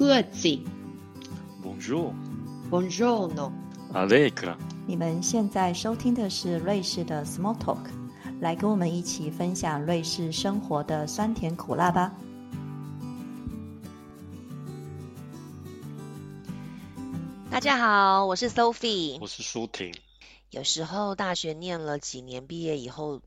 各自。Bonjour，Bonjour，no。Allegra，。你们现在收听的是瑞士的 Small Talk，来跟我们一起分享瑞士生活的酸甜苦辣吧。大家好，我是 Sophie。我是舒婷。有时候大学念了几年，毕业以后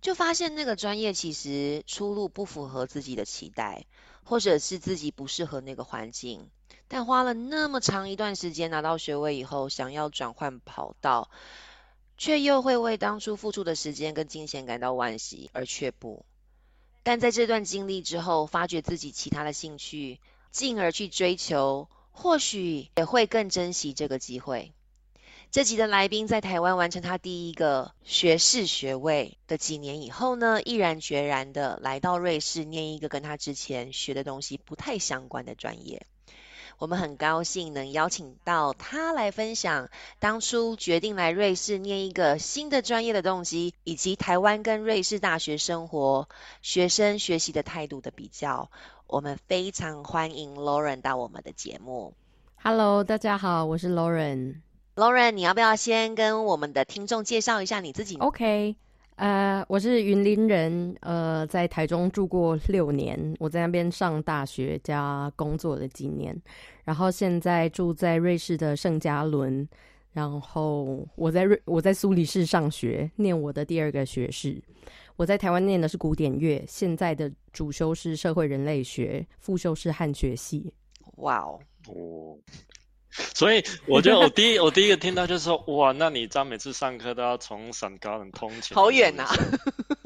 就发现那个专业其实出路不符合自己的期待，或者是自己不适合那个环境。但花了那么长一段时间拿到学位以后，想要转换跑道，却又会为当初付出的时间跟金钱感到惋惜而却步。但在这段经历之后，发掘自己其他的兴趣，进而去追求，或许也会更珍惜这个机会。这集的来宾在台湾完成他第一个学士学位的几年以后呢，毅然决然的来到瑞士念一个跟他之前学的东西不太相关的专业。我们很高兴能邀请到他来分享当初决定来瑞士念一个新的专业的动机，以及台湾跟瑞士大学生活、学生学习的态度的比较。我们非常欢迎 Lauren 到我们的节目。Hello，大家好，我是 Lauren。Lauren，你要不要先跟我们的听众介绍一下你自己 OK，呃，我是云林人，呃，在台中住过六年，我在那边上大学加工作了几年，然后现在住在瑞士的圣加伦，然后我在瑞我在苏黎世上学，念我的第二个学士。我在台湾念的是古典乐，现在的主修是社会人类学，副修是汉学系。哇哦，哦，所以我觉得我第一我第一个听到就是说，哇，那你这样每次上课都要从陕高人通勤，好远呐、啊！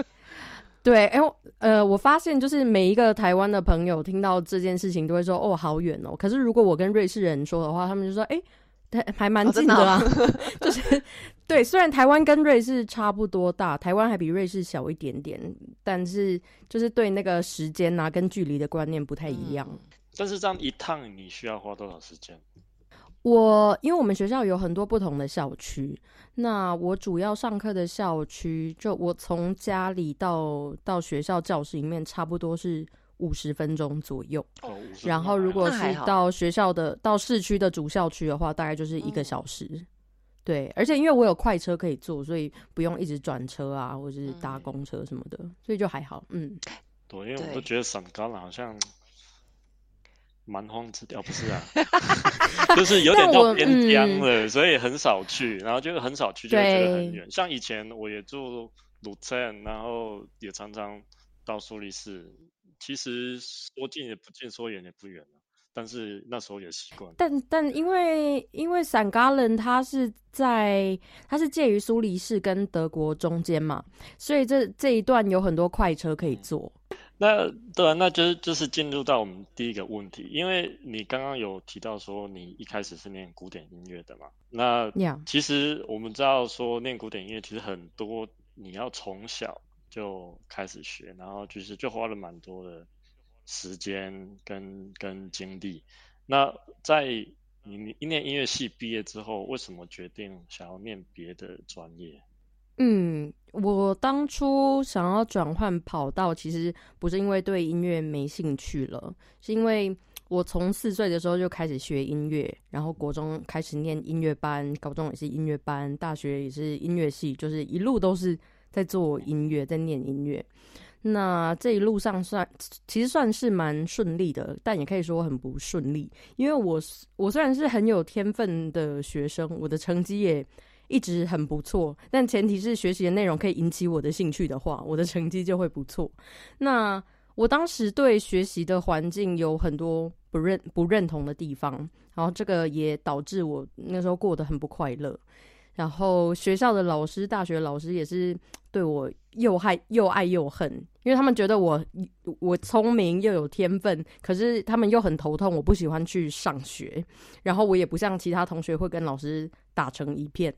对，哎、呃，我发现就是每一个台湾的朋友听到这件事情都会说，哦，好远哦。可是如果我跟瑞士人说的话，他们就说，哎、还还蛮近的啦。就是对，虽然台湾跟瑞士差不多大，台湾还比瑞士小一点点，但是就是对那个时间啊跟距离的观念不太一样。但是这样一趟你需要花多少时间？我因为我们学校有很多不同的校区，那我主要上课的校区，就我从家里到到学校教室里面，差不多是五十分钟左右。哦，50分钟然后如果是到学校的到市区的主校区的话，大概就是一个小时。对，而且因为我有快车可以坐，所以不用一直转车啊，或者是搭嗯公车什么的，所以就还好。嗯，对，因为我对都觉得省高了好像蛮荒之哦，不是啊，就是有点到边疆嗯了，所以很少去，然后就很少去，就觉得很远。像以前我也住鲁镇，然后也常常到苏黎世，其实说近也不近，说远也不远啊但是那时候也习惯。但但因为因为散嘎伦它是在它是介于苏黎世跟德国中间嘛，所以这这一段有很多快车可以坐。那对啊，那就是就是进入到我们第一个问题，因为你刚刚有提到说你一开始是念古典音乐的嘛，那其实我们知道说念古典音乐其实很多你要从小就开始学，然后就是就花了蛮多的时间跟跟精力。那在你你念音乐系毕业之后，为什么决定想要念别的专业？嗯，我当初想要转换跑道，其实不是因为对音乐没兴趣了，是因为我从四岁的时候就开始学音乐，然后国中开始念音乐班，高中也是音乐班，大学也是音乐系，就是一路都是在做音乐，在念音乐。那这一路上算其实算是蛮顺利的，但也可以说很不顺利，因为我我虽然是很有天分的学生，我的成绩也一直很不错，但前提是学习的内容可以引起我的兴趣的话，我的成绩就会不错。那我当时对学习的环境有很多不认不认同的地方，然后这个也导致我那时候过得很不快乐。然后学校的老师、大学老师也是对我又害又爱又恨，因为他们觉得我我聪明又有天分，可是他们又很头痛，我不喜欢去上学，然后我也不像其他同学会跟老师打成一片，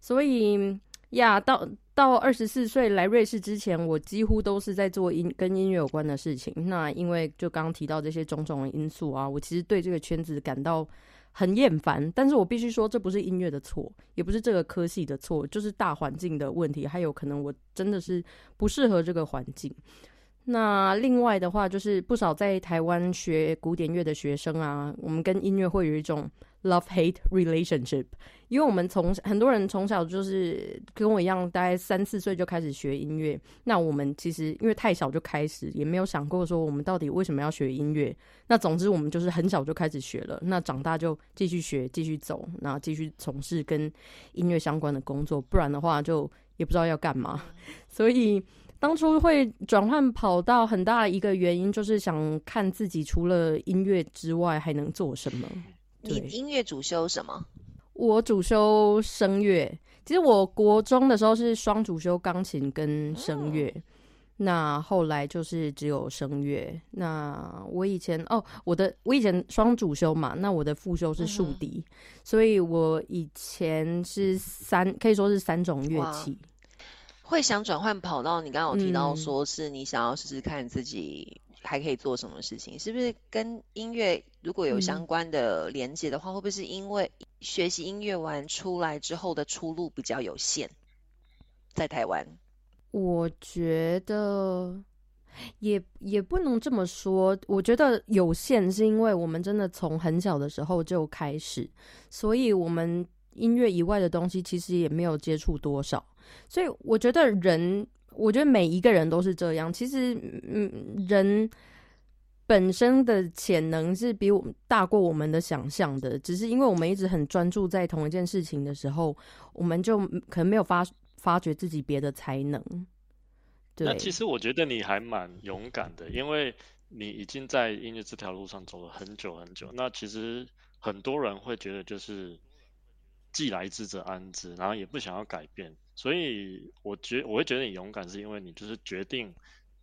所以呀，到到二十四岁来瑞士之前，我几乎都是在做音跟音乐有关的事情。那因为就刚刚提到这些种种的因素啊，我其实对这个圈子感到很厌烦。但是我必须说，这不是音乐的错，也不是这个科系的错，就是大环境的问题，还有可能我真的是不适合这个环境。那另外的话，就是不少在台湾学古典乐的学生啊，我们跟音乐会有一种 love hate relationship，因为我们从很多人从小就是跟我一样，大概三四岁就开始学音乐。那我们其实因为太小就开始，也没有想过说我们到底为什么要学音乐。那总之我们就是很小就开始学了，那长大就继续学，继续走，然后继续从事跟音乐相关的工作。不然的话，就也不知道要干嘛。所以。当初会转换跑道，很大一个原因就是想看自己除了音乐之外还能做什么。你音乐主修什么？我主修声乐。其实我国中的时候是双主修钢琴跟声乐，那后来就是只有声乐。那我以前哦，我的我以前双主修嘛，那我的副修是竖笛，所以我以前是三可以说是三种乐器。会想转换跑道？你刚刚有提到说是你想要试试看自己还可以做什么事情，是不是跟音乐如果有相关的连接的话，会不会是因为学习音乐完出来之后的出路比较有限？在台湾，我觉得也也不能这么说。我觉得有限是因为我们真的从很小的时候就开始，所以我们音乐以外的东西其实也没有接触多少。所以我觉得人，我觉得每一个人都是这样。其实，嗯，人本身的潜能是比我们大过我们的想象的。只是因为我们一直很专注在同一件事情的时候，我们就可能没有发发掘自己别的才能。那其实我觉得你还蛮勇敢的，因为你已经在音乐这条路上走了很久很久。那其实很多人会觉得就是既来之则安之，然后也不想要改变。所以，我觉我会觉得你勇敢，是因为你就是决定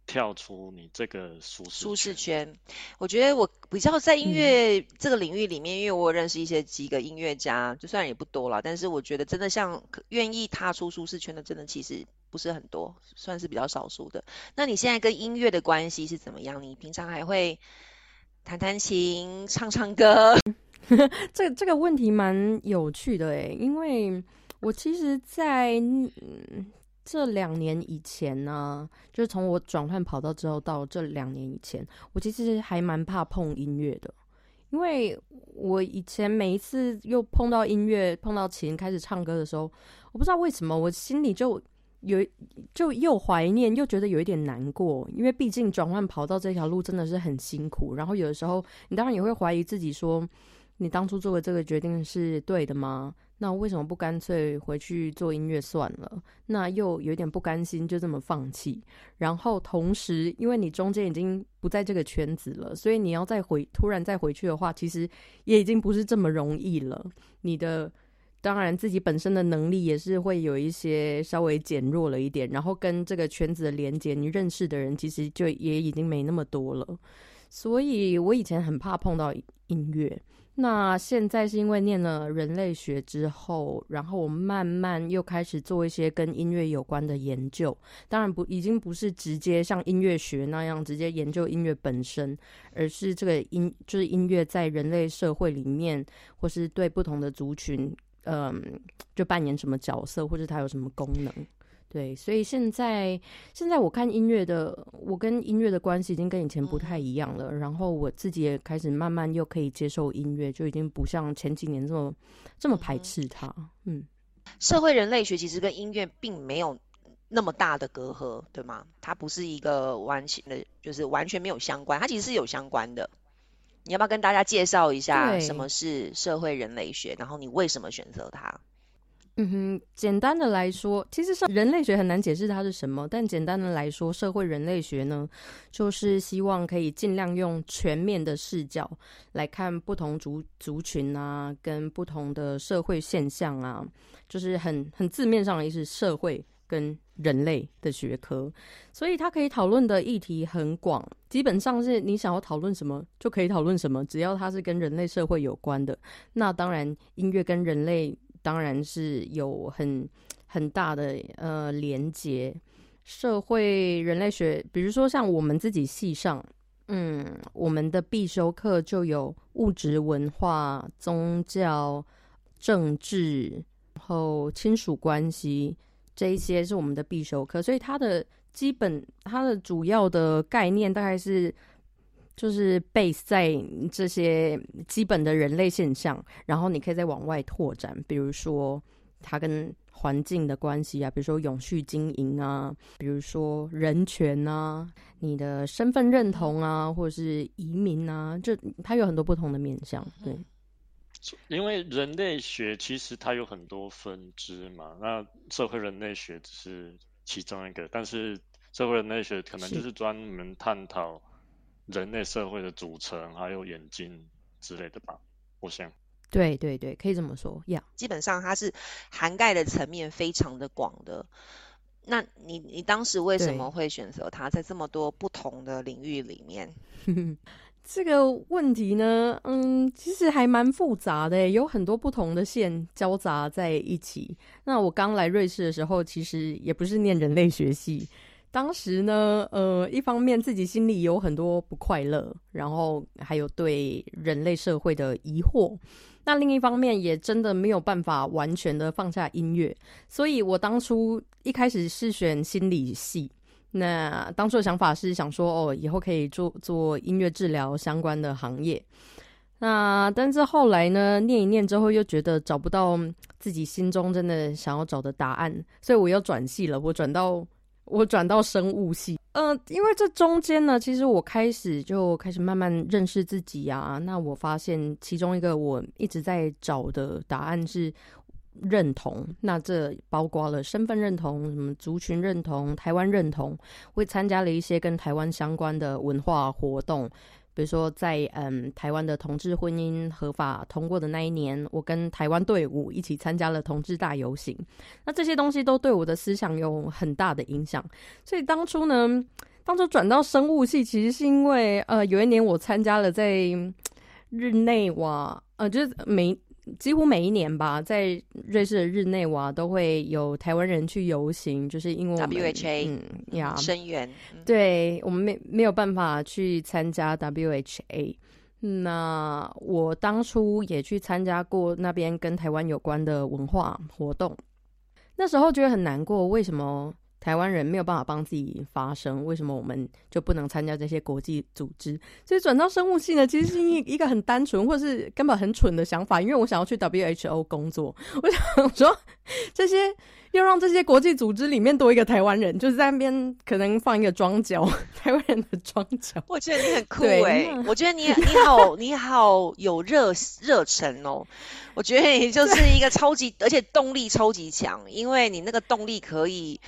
跳出你这个舒适舒适圈。我觉得我比较在音乐这个领域里面，因为我认识一些几个音乐家，就算也不多了，但是我觉得真的像愿意踏出舒适圈的，真的其实不是很多，算是比较少数的。那你现在跟音乐的关系是怎么样？你平常还会弹弹琴、唱唱歌？这这个问题蛮有趣的诶，因为。我其实，在这两年以前呢，就是从我转换跑道之后到这两年以前，我其实还蛮怕碰音乐的，因为我以前每一次又碰到音乐、碰到琴开始唱歌的时候，我不知道为什么我心里就有就又怀念又觉得有一点难过，因为毕竟转换跑道这条路真的是很辛苦，然后有的时候你当然也会怀疑自己，说你当初做的这个决定是对的吗？那为什么不干脆回去做音乐算了？那又有点不甘心，就这么放弃。然后同时，因为你中间已经不在这个圈子了，所以你要再回突然再回去的话，其实也已经不是这么容易了。你的当然自己本身的能力也是会有一些稍微减弱了一点，然后跟这个圈子的连接，你认识的人其实就也已经没那么多了。所以我以前很怕碰到音乐。那现在是因为念了人类学之后，然后我慢慢又开始做一些跟音乐有关的研究。当然不，已经不是直接像音乐学那样直接研究音乐本身，而是这个音就是音乐在人类社会里面，或是对不同的族群，嗯，就扮演什么角色，或者它有什么功能。对，所以现在现在我看音乐的，我跟音乐的关系已经跟以前不太一样了。然后我自己也开始慢慢又可以接受音乐，就已经不像前几年这么这么排斥它。嗯，社会人类学其实跟音乐并没有那么大的隔阂，对吗？它不是一个完全的，就是完全没有相关，它其实是有相关的。你要不要跟大家介绍一下什么是社会人类学？然后你为什么选择它？嗯哼，简单的来说，其实是人类学很难解释它是什么。但简单的来说，社会人类学呢，就是希望可以尽量用全面的视角来看不同族族群啊，跟不同的社会现象啊，就是很很字面上的意思，社会跟人类的学科。所以它可以讨论的议题很广，基本上是你想要讨论什么就可以讨论什么，只要它是跟人类社会有关的。那当然，音乐跟人类。当然是有很很大的呃连接，社会人类学，比如说像我们自己系上，嗯，我们的必修课就有物质文化、宗教、政治，然后亲属关系这一些是我们的必修课，所以它的基本它的主要的概念大概是就是 base 在这些基本的人类现象，然后你可以再往外拓展，比如说它跟环境的关系啊，比如说永续经营啊，比如说人权啊，你的身份认同啊，或者是移民啊，就它有很多不同的面向。对，因为人类学其实它有很多分支嘛，那社会人类学只是其中一个，但是社会人类学可能就是专门探讨人类社会的组成，还有眼睛之类的吧，我想。对对对，可以这么说呀。基本上它是涵盖的层面非常的广的。那你你当时为什么会选择它，在这么多不同的领域里面？这个问题呢，嗯，其实还蛮复杂的，有很多不同的线交杂在一起。那我刚来瑞士的时候，其实也不是念人类学系。当时呢，呃，一方面自己心里有很多不快乐，然后还有对人类社会的疑惑。那另一方面也真的没有办法完全的放下音乐，所以我当初一开始是选心理系。那当初的想法是想说，哦，以后可以做做音乐治疗相关的行业。那但是后来呢，念一念之后又觉得找不到自己心中真的想要找的答案，所以我又转系了，我转到。我转到生物系，呃，因为这中间呢，其实我开始就开始慢慢认识自己啊。那我发现其中一个我一直在找的答案是认同，那这包括了身份认同、什么族群认同、台湾认同，会参加了一些跟台湾相关的文化活动。比如说，在嗯台湾的同志婚姻合法通过的那一年，我跟台湾队伍一起参加了同志大游行。那这些东西都对我的思想有很大的影响。所以当初呢，当初转到生物系，其实是因为呃有一年我参加了在日内瓦，呃就是美。几乎每一年吧，在瑞士的日内瓦都会有台湾人去游行，就是因为 WHA 嗯呀声援，对我们没没有办法去参加 WHA。那我当初也去参加过那边跟台湾有关的文化活动，那时候觉得很难过，为什么？台湾人没有办法帮自己发声，为什么我们就不能参加这些国际组织？所以转到生物系呢，其实是一一个很单纯或是根本很蠢的想法，因为我想要去 WHO 工作，我想说这些要让这些国际组织里面多一个台湾人，就是在那边可能放一个庄脚，台湾人的庄脚。我觉得你很酷哎，我觉得你你好你好有热热忱哦，我觉得你就是一个超级而且动力超级强，因为你那个动力可以。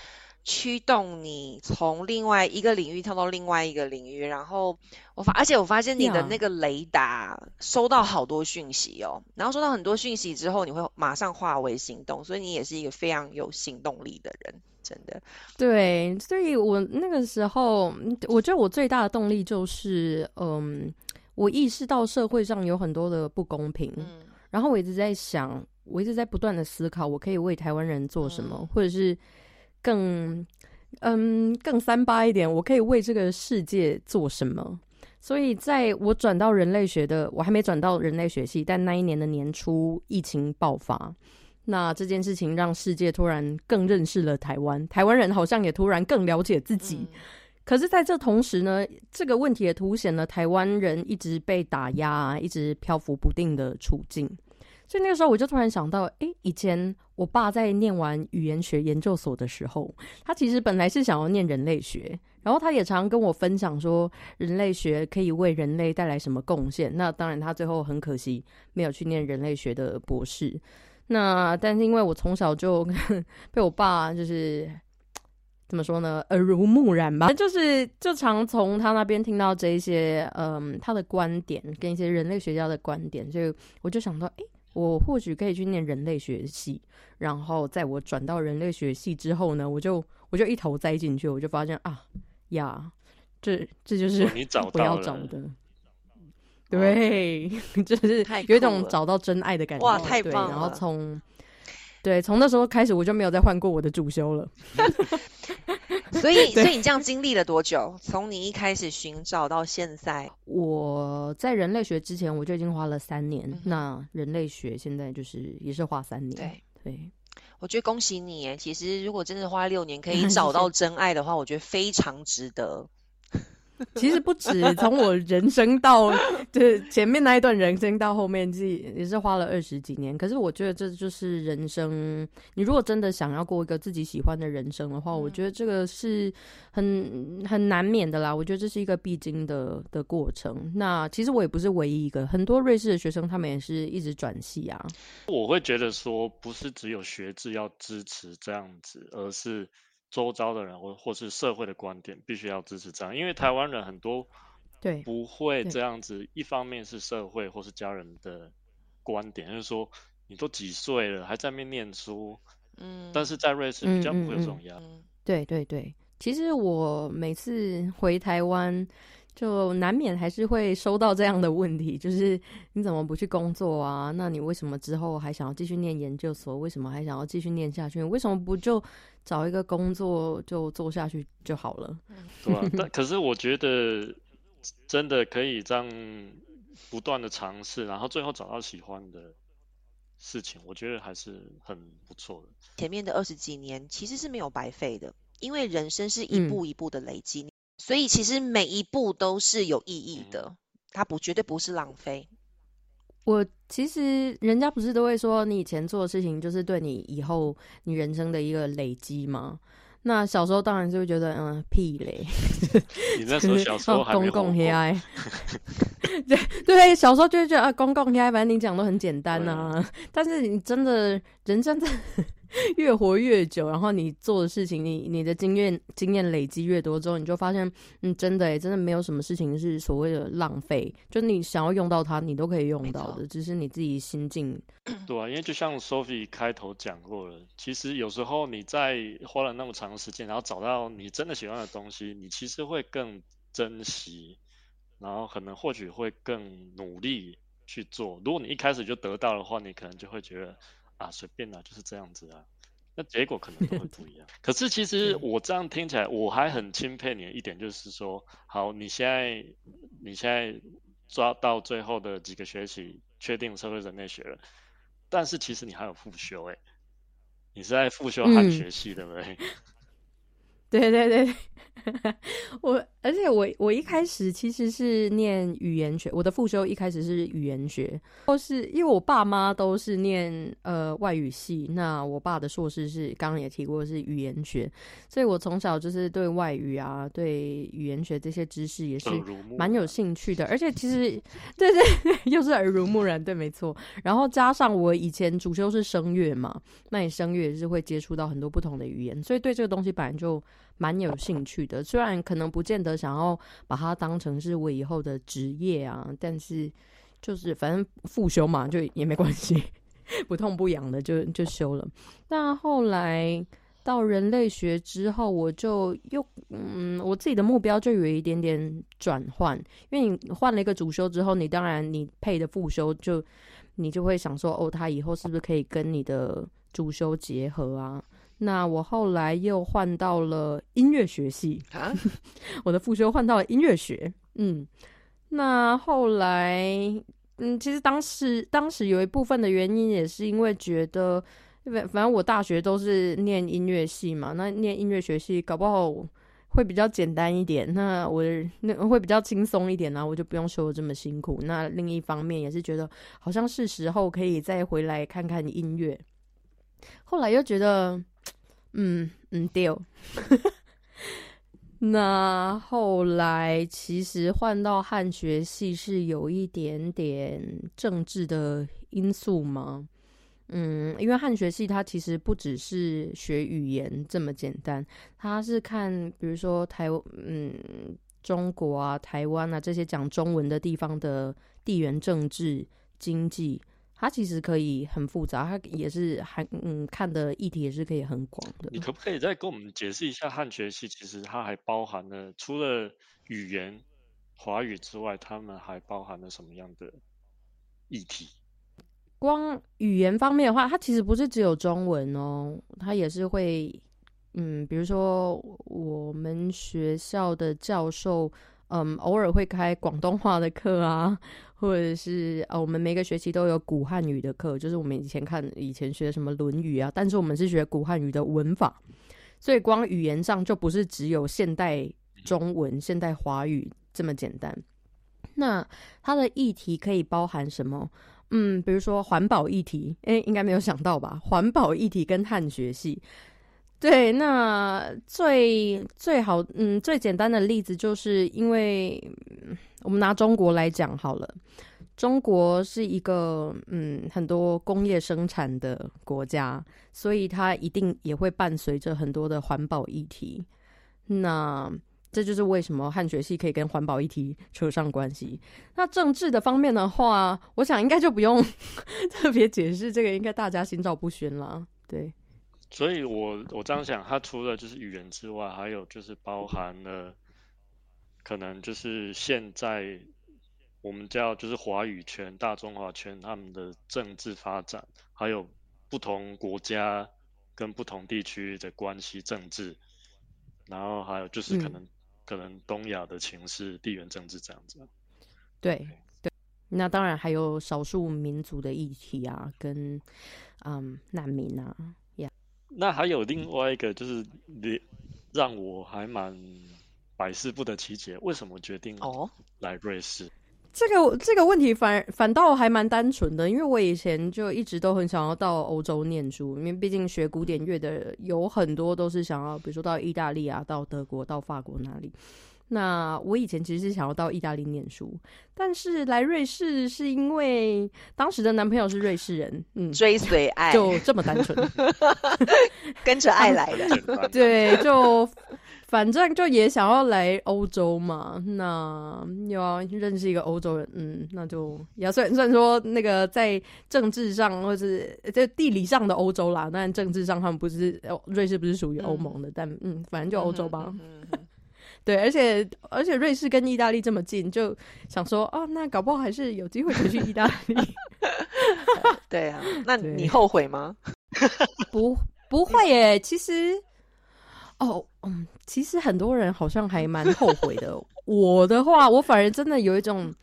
驱动你从另外一个领域跳到另外一个领域，然后我发，而且我发现你的那个雷达收到好多讯息哦，然后收到很多讯息之后，你会马上化为行动，所以你也是一个非常有行动力的人，真的。对，所以我那个时候，我觉得我最大的动力就是，嗯，我意识到社会上有很多的不公平，嗯然后我一直在想，我一直在不断的思考，我可以为台湾人做什么，或者是。更，嗯，更三八一点，我可以为这个世界做什么？所以，在我转到人类学的，我还没转到人类学系，但那一年的年初，疫情爆发，那这件事情让世界突然更认识了台湾，台湾人好像也突然更了解自己。可是，在这同时呢，这个问题也凸显了台湾人一直被打压、一直漂浮不定的处境。所以那个时候，我就突然想到，哎，以前我爸在念完语言学研究所的时候，他其实本来是想要念人类学，然后他也常跟我分享说，人类学可以为人类带来什么贡献。那当然，他最后很可惜没有去念人类学的博士。那但是因为我从小就 被我爸就是怎么说呢，耳濡目染吧，就是就常从他那边听到这一些嗯他的观点跟一些人类学家的观点，所以我就想到，哎。我或许可以去念人类学系，然后在我转到人类学系之后呢，我就我就一头栽进去，我就发现啊呀，这这就是你找我要找的，对，就是有一种找到真爱的感觉，哇，太棒了！然后从对从那时候开始，我就没有再换过我的主修了。所以，所以你这样经历了多久？从你一开始寻找到现在，我在人类学之前我就已经花了三年。那人类学现在就是也是花三年。对对，我觉得恭喜你诶！其实如果真的花六年可以 找到真爱的话，我觉得非常值得。其实不止，从我人生到就是前面那一段人生到后面，自己也是花了二十几年。可是我觉得这就是人生。你如果真的想要过一个自己喜欢的人生的话，我觉得这个是很很难免的啦。我觉得这是一个必经的的过程。那其实我也不是唯一一个，很多瑞士的学生他们也是一直转系啊。我会觉得说，不是只有学制要支持这样子，而是。周遭的人或或是社会的观点，必须要支持这样，因为台湾人很多对不会这样子。一方面是社会或是家人的观点，就是说你都几岁了还在那边念书，嗯，但是在瑞士比较不会有这种压力。对对对，其实我每次回台湾。就难免还是会收到这样的问题，就是你怎么不去工作啊？那你为什么之后还想要继续念研究所？为什么还想要继续念下去？为什么不就找一个工作就做下去就好了？对吧？但可是我觉得真的可以这样不断的尝试，然后最后找到喜欢的事情，我觉得还是很不错的。前面的二十几年其实是没有白费的，因为人生是一步一步的累积。所以其实每一步都是有意义的，它不绝对不是浪费。我其实人家不是都会说，你以前做的事情就是对你以后你人生的一个累积吗？那小时候当然就会觉得，嗯，屁嘞。你那时候小时候还公共 AI，对对，小时候就会觉得啊，公共 AI，反正你讲都很简单啊。但是你真的人生在。越活越久，然后你做的事情，你你的经验经验累积越多之后，你就发现，嗯，真的诶，真的没有什么事情是所谓的浪费，就你想要用到它，你都可以用到的，只是你自己心境。对啊，因为就像 Sophie 开头讲过了，其实有时候你在花了那么长时间，然后找到你真的喜欢的东西，你其实会更珍惜，然后可能或许会更努力去做。如果你一开始就得到的话，你可能就会觉得。啊，随便啦，就是这样子啊，那结果可能都会不 一样。可是其实我这样听起来，我还很钦佩你的一点，就是说，好，你现在你现在抓到最后的几个学期，确定社会人类学了，但是其实你还有复修，哎，你是在复修汉学系，对不对？对 对对，我而且我我一开始其实是念语言学，我的副修一开始是语言学，或是因为我爸妈都是念呃外语系，那我爸的硕士是刚刚也提过是语言学，所以我从小就是对外语啊，对语言学这些知识也是蛮有兴趣的，而且其实 对对 又是耳濡目染，对没错，然后加上我以前主修是声乐嘛，那你声乐也是会接触到很多不同的语言，所以对这个东西本来就。蛮有兴趣的，虽然可能不见得想要把它当成是我以后的职业啊，但是就是反正复修嘛，就也没关系，不痛不痒的就就修了。那后来到人类学之后，我就又嗯，我自己的目标就有一点点转换，因为你换了一个主修之后，你当然你配的副修就你就会想说，哦，他以后是不是可以跟你的主修结合啊？那我后来又换到了音乐学系啊，我的复修换到了音乐学。嗯，那后来，嗯，其实当时当时有一部分的原因也是因为觉得，反反正我大学都是念音乐系嘛，那念音乐学系搞不好会比较简单一点，那我那会比较轻松一点呢，我就不用修的这么辛苦。那另一方面也是觉得，好像是时候可以再回来看看音乐。后来又觉得。嗯嗯，对。那后来其实换到汉学系是有一点点政治的因素吗？嗯，因为汉学系它其实不只是学语言这么简单，它是看比如说台嗯中国啊、台湾啊这些讲中文的地方的地缘政治、经济。它其实可以很复杂，它也是还嗯看的议题也是可以很广的。你可不可以再跟我们解释一下汉学系？其实它还包含了除了语言华语之外，他们还包含了什么样的议题？光语言方面的话，它其实不是只有中文哦，它也是会嗯，比如说我们学校的教授嗯，偶尔会开广东话的课啊，或者是呃，我们每个学期都有古汉语的课，就是我们以前看以前学什么《论语》啊，但是我们是学古汉语的文法，所以光语言上就不是只有现代中文、现代华语这么简单。那它的议题可以包含什么？嗯，比如说环保议题，诶，应该没有想到吧？环保议题跟汉学系。对，那最最好，嗯，最简单的例子就是因为我们拿中国来讲好了，中国是一个嗯很多工业生产的国家，所以它一定也会伴随着很多的环保议题。那这就是为什么汉学系可以跟环保议题扯上关系。那政治的方面的话，我想应该就不用 特别解释，这个应该大家心照不宣了。对。所以，我我这样想，它除了就是语言之外，还有就是包含了可能就是现在我们叫就是华语圈、大中华圈他们的政治发展，还有不同国家跟不同地区的关系政治，然后还有就是可能可能东亚的情势、地缘政治这样子。对对，那当然还有少数民族的议题啊，跟嗯难民啊。那还有另外一个，就是你让我还蛮百思不得其解，为什么决定哦来瑞士？这个这个问题反反倒还蛮单纯的，因为我以前就一直都很想要到欧洲念书，因为毕竟学古典乐的有很多都是想要，比如说到意大利啊、到德国、到法国那里。那我以前其实是想要到意大利念书，但是来瑞士是因为当时的男朋友是瑞士人，嗯，追随爱，就这么单纯，跟着爱来的。对，就反正就也想要来欧洲嘛，那又要认识一个欧洲人，嗯，那就也算算说那个在政治上或是在地理上的欧洲啦，但政治上他们不是瑞士不是属于欧盟的，但嗯，反正就欧洲吧。对，而且而且瑞士跟意大利这么近，就想说哦，那搞不好还是有机会去意大利。对啊，那你后悔吗？不，不会耶。其实，哦，嗯，其实很多人好像还蛮后悔的。我的话，我反而真的有一种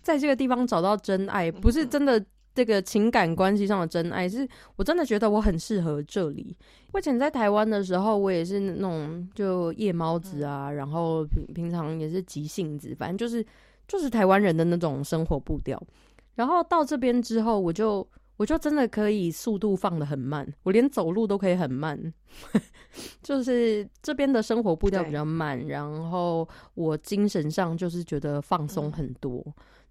在这个地方找到真爱，不是真的。这个情感关系上的真爱，是我真的觉得我很适合这里。以前在台湾的时候，我也是那种就夜猫子啊，然后平平常也是急性子，反正就是就是台湾人的那种生活步调。然后到这边之后，我就我就真的可以速度放的很慢，我连走路都可以很慢，就是这边的生活步调比较慢，然后我精神上就是觉得放松很多。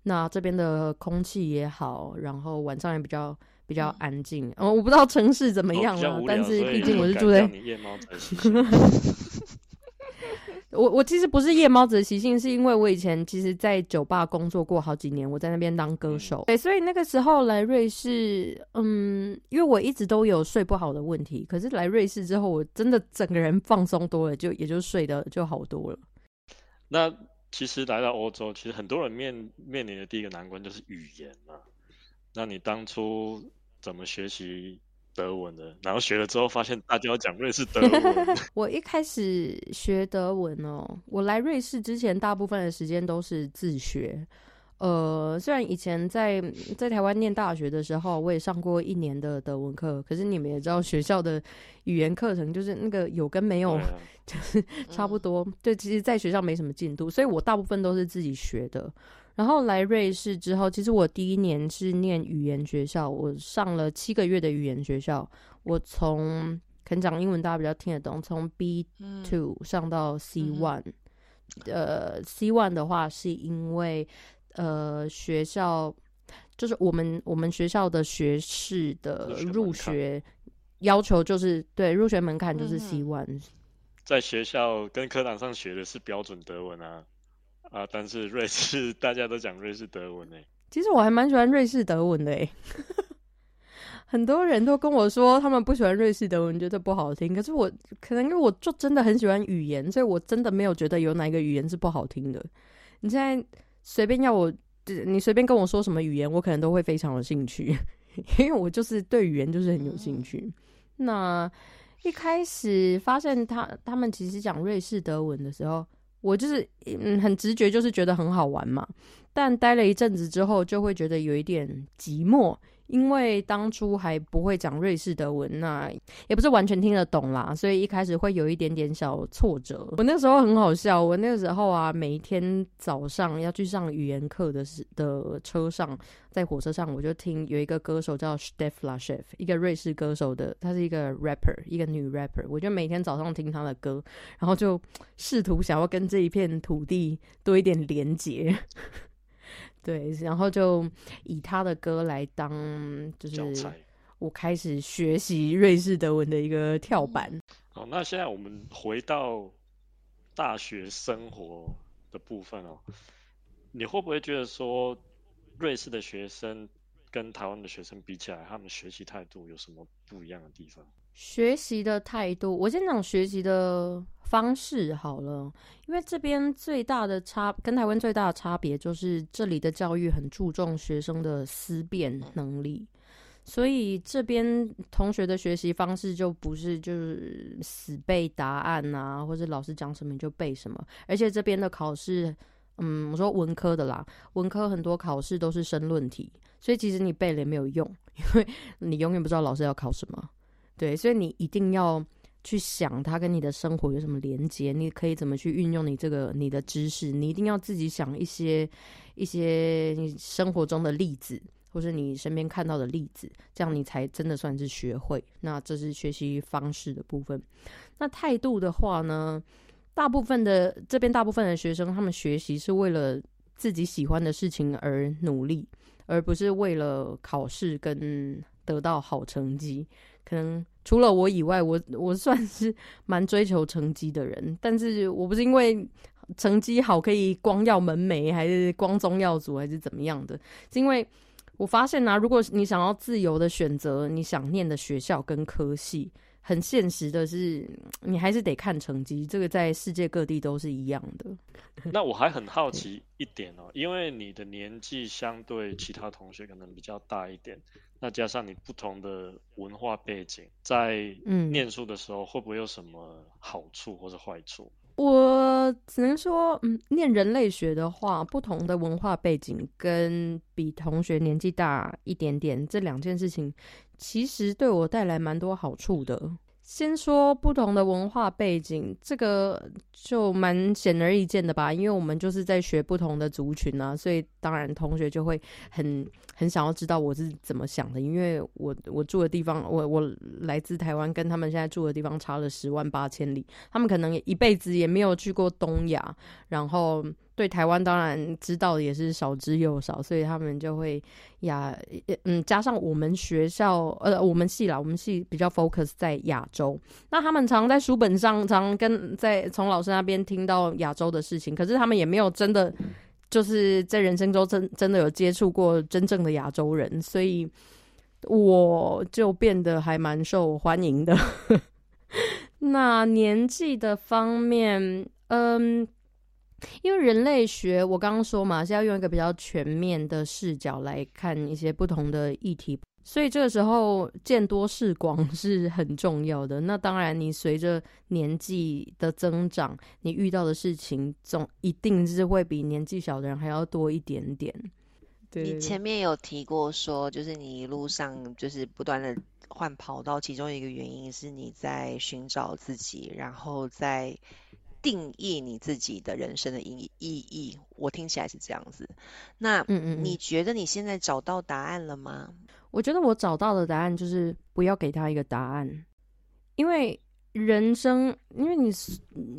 那这边的空气也好，然后晚上也比较比较安静。嗯，我不知道城市怎么样了，但是毕竟我是住在。夜猫子 我我其实不是夜猫子的习性，是因为我以前其实，在酒吧工作过好几年，我在那边当歌手。对，所以那个时候来瑞士，嗯，因为我一直都有睡不好的问题，可是来瑞士之后，我真的整个人放松多了，就也就睡得就好多了。那。其实来到欧洲，其实很多人面面临的第一个难关就是语言嘛。那你当初怎么学习德文的？然后学了之后发现大家要讲瑞士德文。我一开始学德文哦，我来瑞士之前大部分的时间都是自学。呃，虽然以前在在台湾念大学的时候，我也上过一年的德文课，可是你们也知道，学校的语言课程就是那个有跟没有，就是差不多。对，其实在学校没什么进度，所以我大部分都是自己学的。然后来瑞士之后，其实我第一年是念语言学校，我上了七个月的语言学校。我从可能讲英文大家比较听得懂，从 B two 上到 C one。呃，C one 的话是因为。呃，学校就是我们我们学校的学士的入学要求就是对入学门槛就是 C one，在学校跟课堂上学的是标准德文啊啊，但是瑞士大家都讲瑞士德文诶。其实我还蛮喜欢瑞士德文的诶，很多人都跟我说他们不喜欢瑞士德文，觉得不好听。可是我可能因为我就真的很喜欢语言，所以我真的没有觉得有哪一个语言是不好听的。你现在。随便要我，你随便跟我说什么语言，我可能都会非常有兴趣，因为我就是对语言就是很有兴趣。那一开始发现他他们其实讲瑞士德文的时候，我就是嗯很直觉，就是觉得很好玩嘛。但待了一阵子之后，就会觉得有一点寂寞。因为当初还不会讲瑞士德文，那也不是完全听得懂啦，所以一开始会有一点点小挫折。我那时候很好笑，我那个时候啊，每一天早上要去上语言课的时的车上，在火车上，我就听有一个歌手叫 Stefla Chef，一个瑞士歌手的，她是一个 rapper，一个女 rapper，我就每天早上听她的歌，然后就试图想要跟这一片土地多一点连结。对，然后就以他的歌来当，就是我开始学习瑞士德文的一个跳板。好，那现在我们回到大学生活的部分哦，你会不会觉得说，瑞士的学生跟台湾的学生比起来，他们学习态度有什么不一样的地方？学习的态度，我先讲学习的方式好了，因为这边最大的差跟台湾最大的差别就是这里的教育很注重学生的思辨能力，所以这边同学的学习方式就不是就是死背答案啊，或者老师讲什么你就背什么，而且这边的考试，嗯，我说文科的啦，文科很多考试都是申论题，所以其实你背了也没有用，因为你永远不知道老师要考什么。对，所以你一定要去想它跟你的生活有什么连接，你可以怎么去运用你这个你的知识，你一定要自己想一些一些你生活中的例子，或是你身边看到的例子，这样你才真的算是学会。那这是学习方式的部分。那态度的话呢，大部分的这边大部分的学生，他们学习是为了自己喜欢的事情而努力，而不是为了考试跟得到好成绩。可能除了我以外，我我算是蛮追求成绩的人，但是我不是因为成绩好可以光耀门楣，还是光宗耀祖，还是怎么样的？是因为我发现呢，如果你想要自由的选择你想念的学校跟科系。很现实的是，你还是得看成绩，这个在世界各地都是一样的。那我还很好奇一点哦，因为你的年纪相对其他同学可能比较大一点，那加上你不同的文化背景，在念书的时候会不会有什么好处或者坏处？我只能说，嗯，念人类学的话，不同的文化背景跟比同学年纪大一点点这两件事情。其实对我带来蛮多好处的。先说不同的文化背景，这个就蛮显而易见的吧，因为我们就是在学不同的族群啊，所以当然同学就会很很想要知道我是怎么想的，因为我我住的地方，我我来自台湾，跟他们现在住的地方差了十万八千里，他们可能一辈子也没有去过东亚，然后。对台湾当然知道的也是少之又少，所以他们就会亚嗯加上我们学校呃我们系啦，我们系比较 focus 在亚洲，那他们常在书本上常跟在从老师那边听到亚洲的事情，可是他们也没有真的就是在人生中真真的有接触过真正的亚洲人，所以我就变得还蛮受欢迎的。那年纪的方面，嗯。因为人类学，我刚刚说嘛，是要用一个比较全面的视角来看一些不同的议题，所以这个时候见多识广 是很重要的。那当然，你随着年纪的增长，你遇到的事情总一定是会比年纪小的人还要多一点点。你前面有提过说，就是你一路上就是不断的换跑道，其中一个原因是你在寻找自己，然后在。定义你自己的人生的意意义，我听起来是这样子。那嗯嗯，你觉得你现在找到答案了吗？我觉得我找到的答案就是不要给他一个答案，因为人生，因为你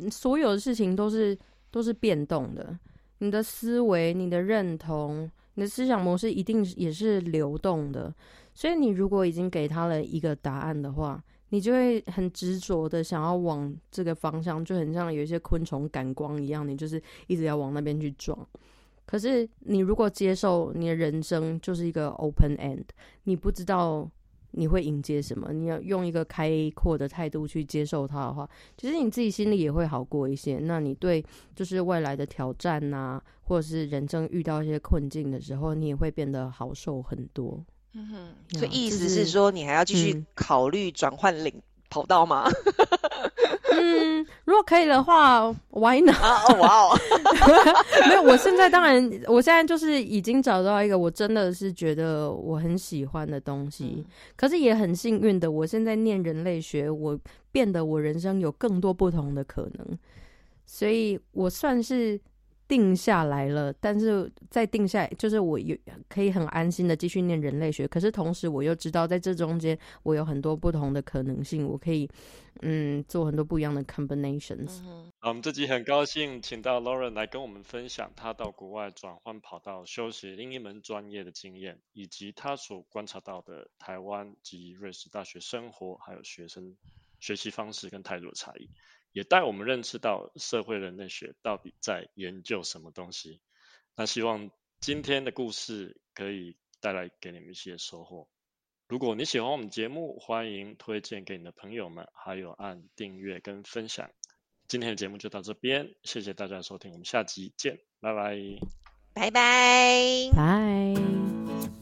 所有的事情都是都是变动的，你的思维、你的认同、你的思想模式一定也是流动的。所以你如果已经给他了一个答案的话，你就会很执着的想要往这个方向，就很像有一些昆虫感光一样，你就是一直要往那边去撞。可是你如果接受你的人生就是一个 open end，你不知道你会迎接什么，你要用一个开阔的态度去接受它的话，其实你自己心里也会好过一些。那你对就是未来的挑战呐，或者是人生遇到一些困境的时候，你也会变得好受很多。嗯哼，所以意思是说，你还要继续考虑转换领跑道吗？嗯，如果可以的话，Why not？啊，哇哦，没有，我现在当然，我现在就是已经找到一个我真的是觉得我很喜欢的东西，可是也很幸运的，我现在念人类学，我变得我人生有更多不同的可能，所以我算是。定下来了，但是再定下来，就是我有可以很安心的继续念人类学。可是同时，我又知道在这中间，我有很多不同的可能性，我可以嗯做很多不一样的 combinations。好，我们这集很高兴请到 Lauren 来跟我们分享他到国外转换跑道修习另一门专业的经验，以及他所观察到的台湾及瑞士大学生活还有学生学习方式跟态度的差异。也带我们认识到社会人类学到底在研究什么东西。那希望今天的故事可以带来给你们一些收获。如果你喜欢我们节目，欢迎推荐给你的朋友们，还有按订阅跟分享。今天的节目就到这边，谢谢大家的收听，我们下集见，拜拜，拜拜，拜。